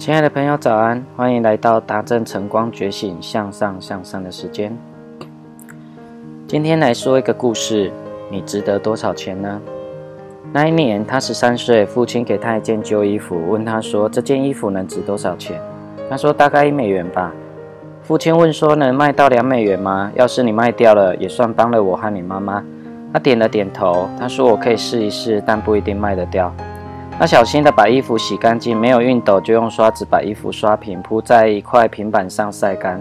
亲爱的朋友，早安！欢迎来到达正晨光觉醒向上向上的时间。今天来说一个故事：你值得多少钱呢？那一年他十三岁，父亲给他一件旧衣服，问他说：“这件衣服能值多少钱？”他说：“大概一美元吧。”父亲问说：“能卖到两美元吗？要是你卖掉了，也算帮了我和你妈妈。”他点了点头。他说：“我可以试一试，但不一定卖得掉。”他小心地把衣服洗干净，没有熨斗就用刷子把衣服刷平，铺在一块平板上晒干。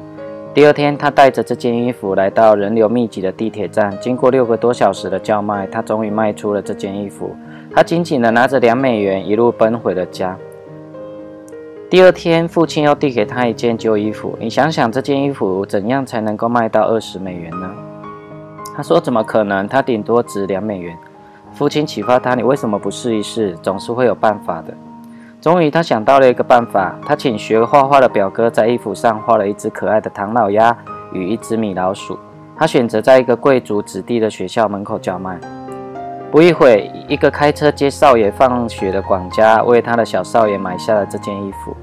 第二天，他带着这件衣服来到人流密集的地铁站，经过六个多小时的叫卖，他终于卖出了这件衣服。他紧紧地拿着两美元，一路奔回了家。第二天，父亲又递给他一件旧衣服。你想想，这件衣服怎样才能够卖到二十美元呢？他说：“怎么可能？它顶多值两美元。”父亲启发他：“你为什么不试一试？总是会有办法的。”终于，他想到了一个办法。他请学画画的表哥在衣服上画了一只可爱的唐老鸭与一只米老鼠。他选择在一个贵族子弟的学校门口叫卖。不一会，一个开车接少爷放学的管家为他的小少爷买下了这件衣服。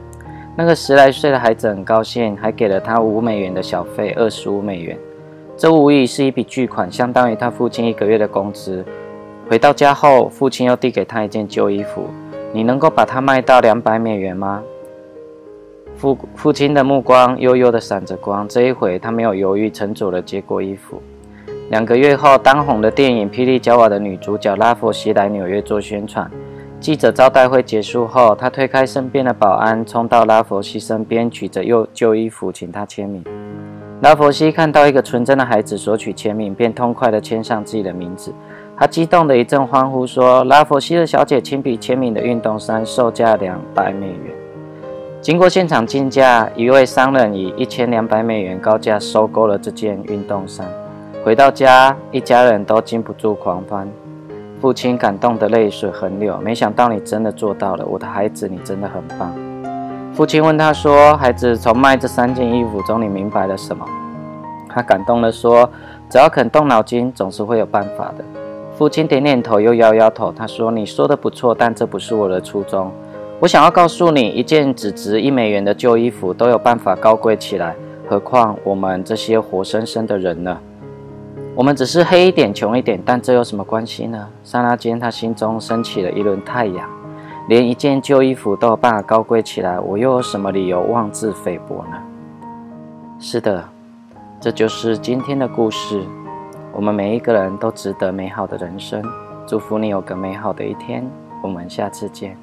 那个十来岁的孩子很高兴，还给了他五美元的小费，二十五美元。这无疑是一笔巨款，相当于他父亲一个月的工资。回到家后，父亲又递给他一件旧衣服。你能够把它卖到两百美元吗？父父亲的目光悠悠地闪着光。这一回，他没有犹豫，沉着地接过衣服。两个月后，当红的电影《霹雳娇娃》的女主角拉佛西来纽约做宣传。记者招待会结束后，他推开身边的保安，冲到拉佛西身边，举着旧旧衣服，请他签名。拉佛西看到一个纯真的孩子索取签名，便痛快地签上自己的名字。他激动的一阵欢呼说：“拉佛西的小姐亲笔签名的运动衫，售价两百美元。经过现场竞价，一位商人以一千两百美元高价收购了这件运动衫。回到家，一家人都禁不住狂欢。父亲感动的泪水横流。没想到你真的做到了，我的孩子，你真的很棒。”父亲问他说：“孩子，从卖这三件衣服中，你明白了什么？”他感动地说：“只要肯动脑筋，总是会有办法的。”父亲点点头，又摇摇头。他说：“你说的不错，但这不是我的初衷。我想要告诉你，一件只值一美元的旧衣服都有办法高贵起来，何况我们这些活生生的人呢？我们只是黑一点、穷一点，但这有什么关系呢？”刹那间，他心中升起了一轮太阳。连一件旧衣服都有办法高贵起来，我又有什么理由妄自菲薄呢？是的，这就是今天的故事。我们每一个人都值得美好的人生，祝福你有个美好的一天。我们下次见。